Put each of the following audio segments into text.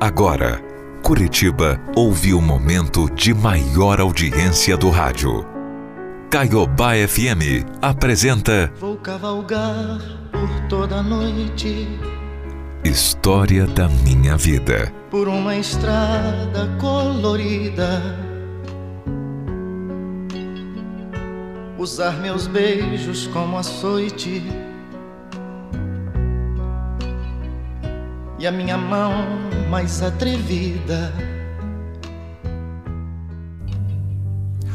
Agora, Curitiba ouve o momento de maior audiência do rádio. Caiobá FM apresenta Vou cavalgar por toda a noite História da Minha Vida. por uma estrada colorida. Usar meus beijos como açoite e a minha mão mais atrevida.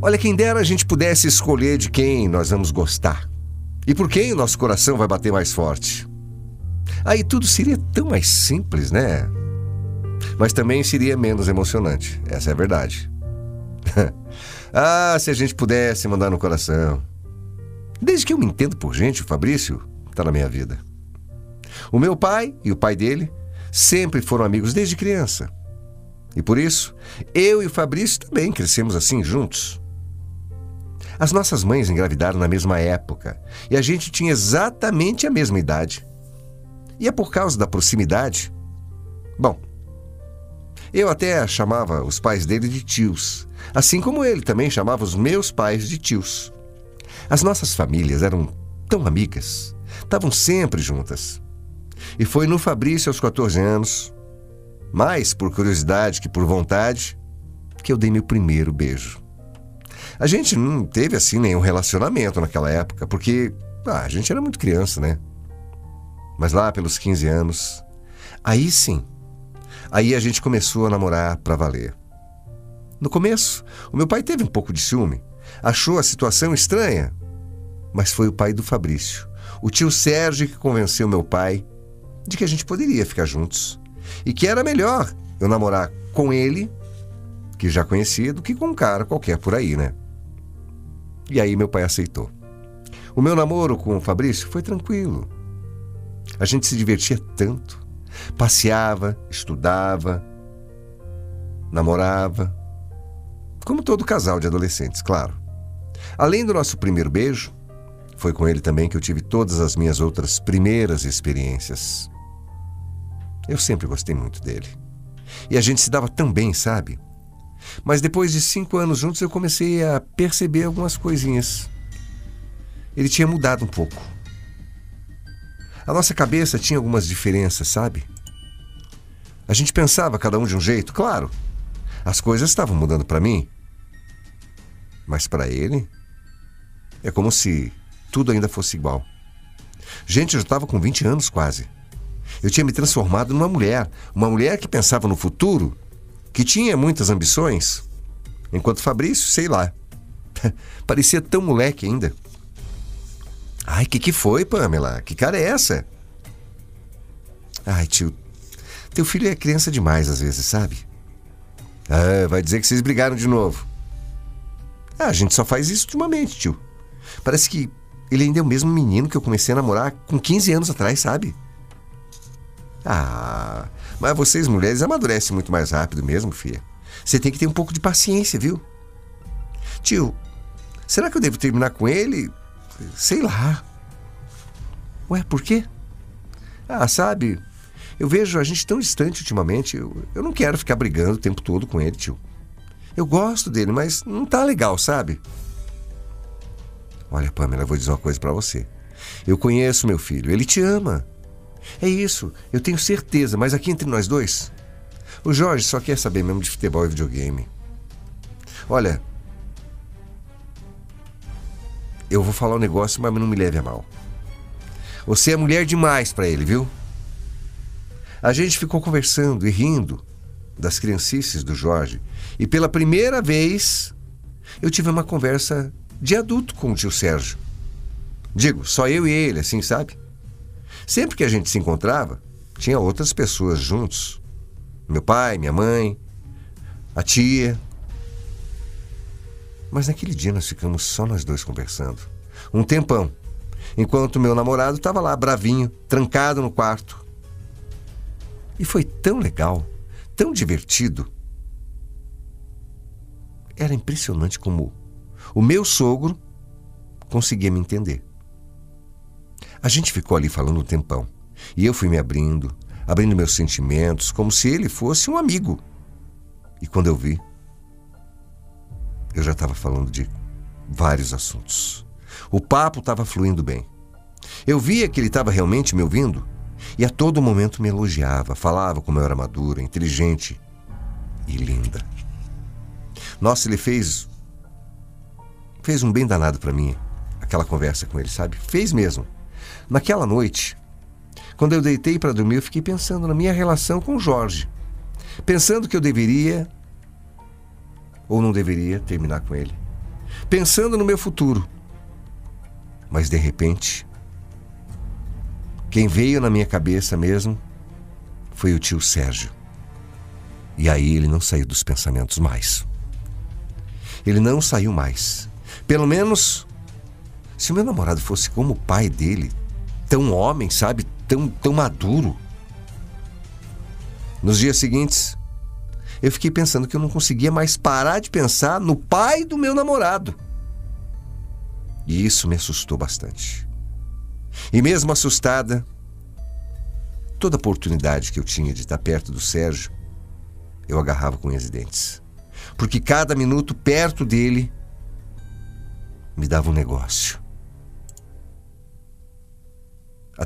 Olha, quem dera a gente pudesse escolher de quem nós vamos gostar e por quem o nosso coração vai bater mais forte. Aí tudo seria tão mais simples, né? Mas também seria menos emocionante, essa é a verdade. ah, se a gente pudesse mandar no coração. Desde que eu me entendo por gente, o Fabrício tá na minha vida. O meu pai e o pai dele sempre foram amigos desde criança. E por isso, eu e o Fabrício também crescemos assim juntos. As nossas mães engravidaram na mesma época e a gente tinha exatamente a mesma idade. E é por causa da proximidade. Bom, eu até chamava os pais dele de tios, assim como ele também chamava os meus pais de tios. As nossas famílias eram tão amigas, estavam sempre juntas. E foi no Fabrício aos 14 anos, mais por curiosidade que por vontade, que eu dei meu primeiro beijo. A gente não teve assim nenhum relacionamento naquela época, porque ah, a gente era muito criança, né? Mas lá pelos 15 anos, aí sim, aí a gente começou a namorar pra valer. No começo, o meu pai teve um pouco de ciúme, achou a situação estranha, mas foi o pai do Fabrício, o tio Sérgio, que convenceu meu pai de que a gente poderia ficar juntos e que era melhor eu namorar com ele, que já conhecia, do que com um cara qualquer por aí, né? E aí meu pai aceitou. O meu namoro com o Fabrício foi tranquilo. A gente se divertia tanto. Passeava, estudava, namorava. Como todo casal de adolescentes, claro. Além do nosso primeiro beijo, foi com ele também que eu tive todas as minhas outras primeiras experiências. Eu sempre gostei muito dele. E a gente se dava tão bem, sabe? Mas depois de cinco anos juntos eu comecei a perceber algumas coisinhas. Ele tinha mudado um pouco. A nossa cabeça tinha algumas diferenças, sabe? A gente pensava cada um de um jeito, claro. As coisas estavam mudando para mim. Mas para ele, é como se tudo ainda fosse igual. Gente, eu já estava com 20 anos quase. Eu tinha me transformado numa mulher, uma mulher que pensava no futuro, que tinha muitas ambições, enquanto Fabrício, sei lá, parecia tão moleque ainda. Ai, que que foi, Pamela? Que cara é essa? Ai, tio, teu filho é criança demais às vezes, sabe? Ah, vai dizer que vocês brigaram de novo. Ah, a gente só faz isso ultimamente, tio. Parece que ele ainda é o mesmo menino que eu comecei a namorar com 15 anos atrás, sabe? Ah, mas vocês mulheres amadurecem muito mais rápido mesmo, filha. Você tem que ter um pouco de paciência, viu? Tio, será que eu devo terminar com ele? Sei lá. Ué, por quê? Ah, sabe, eu vejo a gente tão distante ultimamente. Eu, eu não quero ficar brigando o tempo todo com ele, tio. Eu gosto dele, mas não tá legal, sabe? Olha, Pamela, eu vou dizer uma coisa pra você. Eu conheço meu filho, ele te ama. É isso, eu tenho certeza, mas aqui entre nós dois, o Jorge só quer saber mesmo de futebol e videogame. Olha, eu vou falar um negócio, mas não me leve a mal. Você é mulher demais pra ele, viu? A gente ficou conversando e rindo das criancices do Jorge, e pela primeira vez eu tive uma conversa de adulto com o tio Sérgio. Digo, só eu e ele, assim, sabe? Sempre que a gente se encontrava, tinha outras pessoas juntos. Meu pai, minha mãe, a tia. Mas naquele dia nós ficamos só nós dois conversando. Um tempão. Enquanto meu namorado estava lá, bravinho, trancado no quarto. E foi tão legal, tão divertido. Era impressionante como o meu sogro conseguia me entender. A gente ficou ali falando um tempão. E eu fui me abrindo, abrindo meus sentimentos, como se ele fosse um amigo. E quando eu vi, eu já estava falando de vários assuntos. O papo estava fluindo bem. Eu via que ele estava realmente me ouvindo e a todo momento me elogiava, falava como eu era madura, inteligente e linda. Nossa, ele fez fez um bem danado para mim aquela conversa com ele, sabe? Fez mesmo. Naquela noite, quando eu deitei para dormir, eu fiquei pensando na minha relação com Jorge, pensando que eu deveria ou não deveria terminar com ele, pensando no meu futuro. Mas de repente, quem veio na minha cabeça mesmo foi o tio Sérgio. E aí ele não saiu dos pensamentos mais. Ele não saiu mais. Pelo menos, se o meu namorado fosse como o pai dele, tão homem, sabe? Tão, tão maduro. Nos dias seguintes, eu fiquei pensando que eu não conseguia mais parar de pensar no pai do meu namorado. E isso me assustou bastante. E mesmo assustada, toda oportunidade que eu tinha de estar perto do Sérgio, eu agarrava com e dentes. Porque cada minuto perto dele me dava um negócio.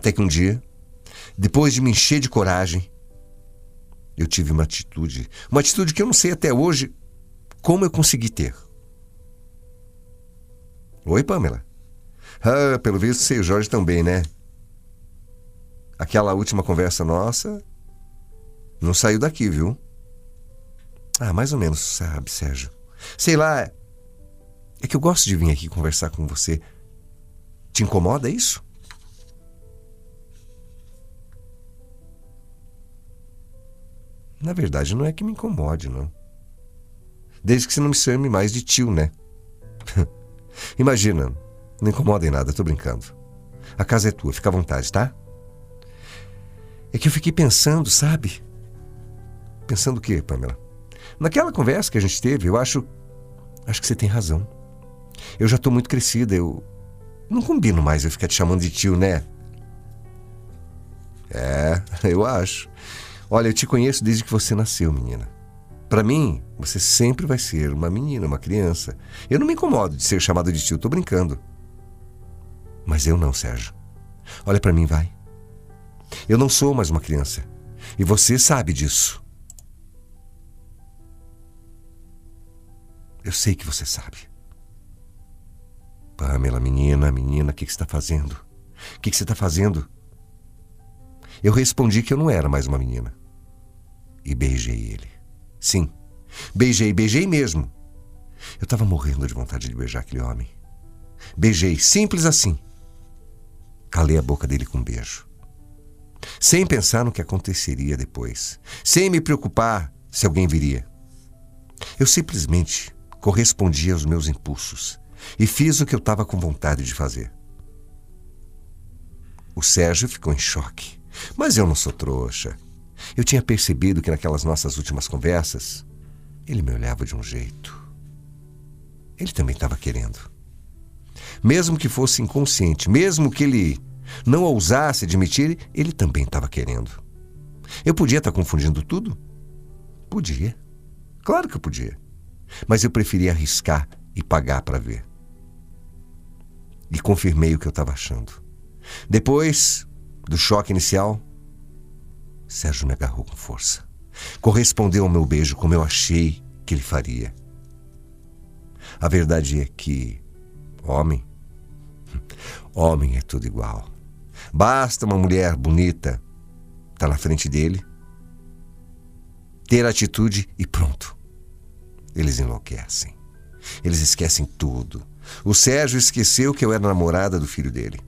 Até que um dia, depois de me encher de coragem, eu tive uma atitude, uma atitude que eu não sei até hoje como eu consegui ter. Oi, Pamela. Ah, pelo visto e o Jorge também, né? Aquela última conversa nossa não saiu daqui, viu? Ah, mais ou menos, sabe, Sérgio. Sei lá. É que eu gosto de vir aqui conversar com você. Te incomoda isso? Na verdade, não é que me incomode, não. Desde que você não me chame mais de tio, né? Imagina, não incomoda em nada, tô brincando. A casa é tua, fica à vontade, tá? É que eu fiquei pensando, sabe? Pensando o quê, Pamela? Naquela conversa que a gente teve, eu acho. Acho que você tem razão. Eu já tô muito crescida, eu. Não combino mais eu ficar te chamando de tio, né? É, eu acho. Olha, eu te conheço desde que você nasceu, menina. Para mim, você sempre vai ser uma menina, uma criança. Eu não me incomodo de ser chamado de tio, tô brincando. Mas eu não, Sérgio. Olha para mim, vai. Eu não sou mais uma criança. E você sabe disso. Eu sei que você sabe. Pamela, menina, menina, o que, que você está fazendo? O que, que você está fazendo? Eu respondi que eu não era mais uma menina e beijei ele. Sim, beijei, beijei mesmo. Eu estava morrendo de vontade de beijar aquele homem. Beijei, simples assim. Calei a boca dele com um beijo. Sem pensar no que aconteceria depois. Sem me preocupar se alguém viria. Eu simplesmente correspondi aos meus impulsos e fiz o que eu estava com vontade de fazer. O Sérgio ficou em choque. Mas eu não sou trouxa. Eu tinha percebido que naquelas nossas últimas conversas, ele me olhava de um jeito. Ele também estava querendo. Mesmo que fosse inconsciente, mesmo que ele não ousasse admitir, ele também estava querendo. Eu podia estar tá confundindo tudo? Podia. Claro que eu podia. Mas eu preferia arriscar e pagar para ver. E confirmei o que eu estava achando. Depois do choque inicial, Sérgio me agarrou com força. Correspondeu ao meu beijo como eu achei que ele faria. A verdade é que homem, homem é tudo igual. Basta uma mulher bonita estar tá na frente dele, ter atitude e pronto. Eles enlouquecem. Eles esquecem tudo. O Sérgio esqueceu que eu era namorada do filho dele.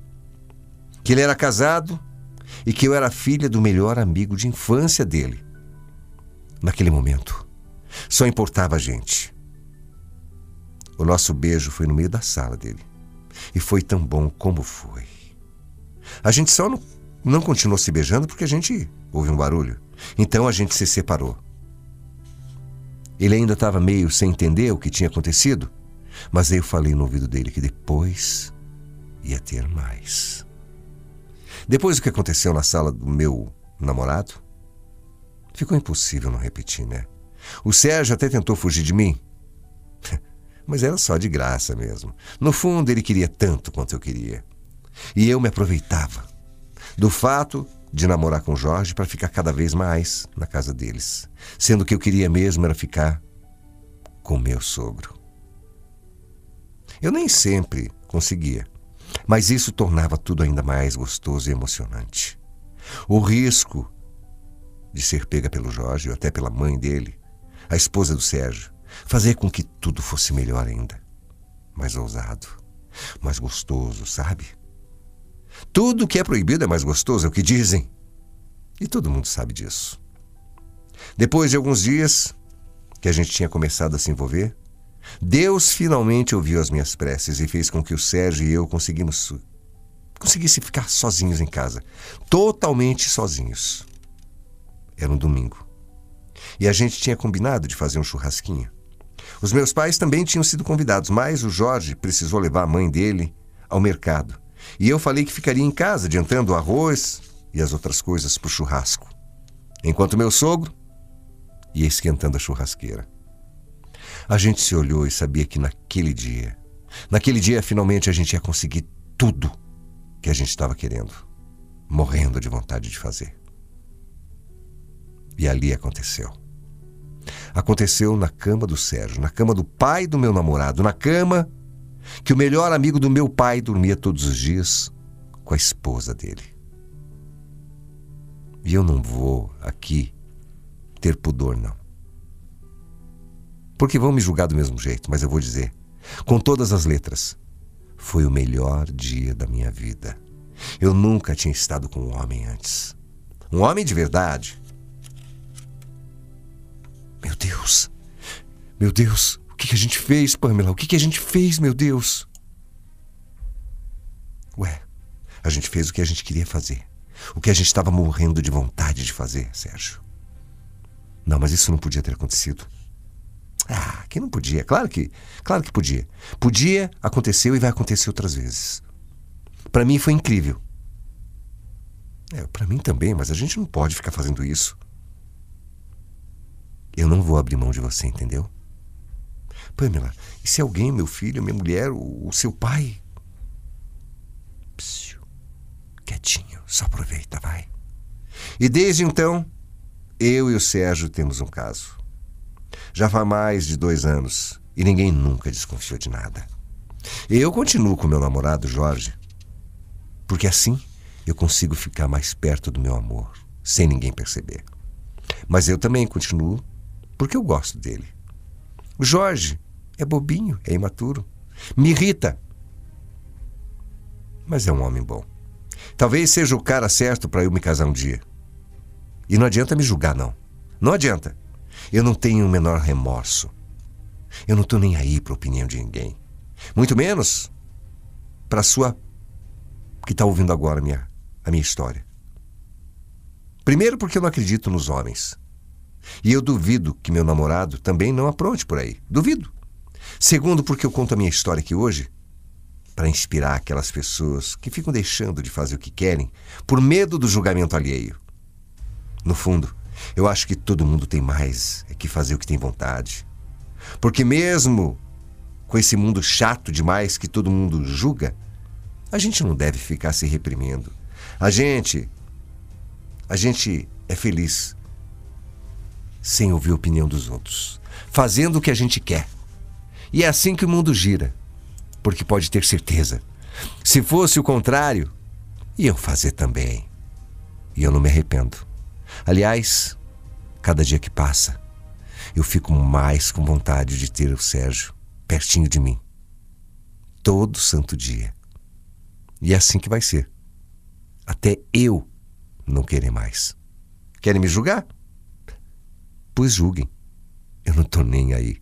Que ele era casado e que eu era filha do melhor amigo de infância dele. Naquele momento, só importava a gente. O nosso beijo foi no meio da sala dele. E foi tão bom como foi. A gente só não, não continuou se beijando porque a gente ouve um barulho. Então a gente se separou. Ele ainda estava meio sem entender o que tinha acontecido, mas eu falei no ouvido dele que depois ia ter mais. Depois do que aconteceu na sala do meu namorado? Ficou impossível não repetir, né? O Sérgio até tentou fugir de mim. Mas era só de graça mesmo. No fundo, ele queria tanto quanto eu queria. E eu me aproveitava do fato de namorar com Jorge para ficar cada vez mais na casa deles, sendo que eu queria mesmo era ficar com meu sogro. Eu nem sempre conseguia, mas isso tornava tudo ainda mais gostoso e emocionante. O risco de ser pega pelo Jorge ou até pela mãe dele, a esposa do Sérgio, fazer com que tudo fosse melhor ainda. Mais ousado, mais gostoso, sabe? Tudo que é proibido é mais gostoso, é o que dizem. E todo mundo sabe disso. Depois de alguns dias que a gente tinha começado a se envolver, Deus finalmente ouviu as minhas preces e fez com que o Sérgio e eu conseguimos conseguisse ficar sozinhos em casa, totalmente sozinhos. Era um domingo. E a gente tinha combinado de fazer um churrasquinho. Os meus pais também tinham sido convidados, mas o Jorge precisou levar a mãe dele ao mercado. E eu falei que ficaria em casa, adiantando o arroz e as outras coisas para o churrasco. Enquanto meu sogro ia esquentando a churrasqueira. A gente se olhou e sabia que naquele dia, naquele dia finalmente a gente ia conseguir tudo que a gente estava querendo, morrendo de vontade de fazer. E ali aconteceu. Aconteceu na cama do Sérgio, na cama do pai do meu namorado, na cama que o melhor amigo do meu pai dormia todos os dias com a esposa dele. E eu não vou aqui ter pudor, não. Porque vão me julgar do mesmo jeito, mas eu vou dizer, com todas as letras, foi o melhor dia da minha vida. Eu nunca tinha estado com um homem antes. Um homem de verdade. Meu Deus! Meu Deus! O que, a gente fez, Pamela? O que, que a gente fez, meu Deus? Ué, a gente fez o que a gente queria fazer. O que a gente estava morrendo de vontade de fazer, Sérgio. Não, mas isso não podia ter acontecido. Que não podia. Claro que, claro que podia. Podia, aconteceu e vai acontecer outras vezes. Para mim foi incrível. É, para mim também, mas a gente não pode ficar fazendo isso. Eu não vou abrir mão de você, entendeu? Pamela, e se alguém, meu filho, minha mulher, o, o seu pai? Psiu, quietinho, só aproveita, vai. E desde então, eu e o Sérgio temos um caso. Já faz mais de dois anos e ninguém nunca desconfiou de nada. Eu continuo com meu namorado Jorge, porque assim eu consigo ficar mais perto do meu amor, sem ninguém perceber. Mas eu também continuo porque eu gosto dele. O Jorge é bobinho, é imaturo, me irrita. Mas é um homem bom. Talvez seja o cara certo para eu me casar um dia. E não adianta me julgar, não. Não adianta. Eu não tenho o menor remorso. Eu não estou nem aí para a opinião de ninguém. Muito menos para a sua que está ouvindo agora a minha, a minha história. Primeiro, porque eu não acredito nos homens. E eu duvido que meu namorado também não apronte por aí. Duvido. Segundo, porque eu conto a minha história aqui hoje para inspirar aquelas pessoas que ficam deixando de fazer o que querem por medo do julgamento alheio. No fundo, eu acho que todo mundo tem mais é que fazer o que tem vontade. Porque mesmo com esse mundo chato demais que todo mundo julga, a gente não deve ficar se reprimindo. A gente a gente é feliz sem ouvir a opinião dos outros, fazendo o que a gente quer. E é assim que o mundo gira. Porque pode ter certeza, se fosse o contrário, iam fazer também. E eu não me arrependo. Aliás, cada dia que passa, eu fico mais com vontade de ter o Sérgio pertinho de mim. Todo santo dia. E é assim que vai ser. Até eu não querer mais. Querem me julgar? Pois julguem. Eu não tô nem aí.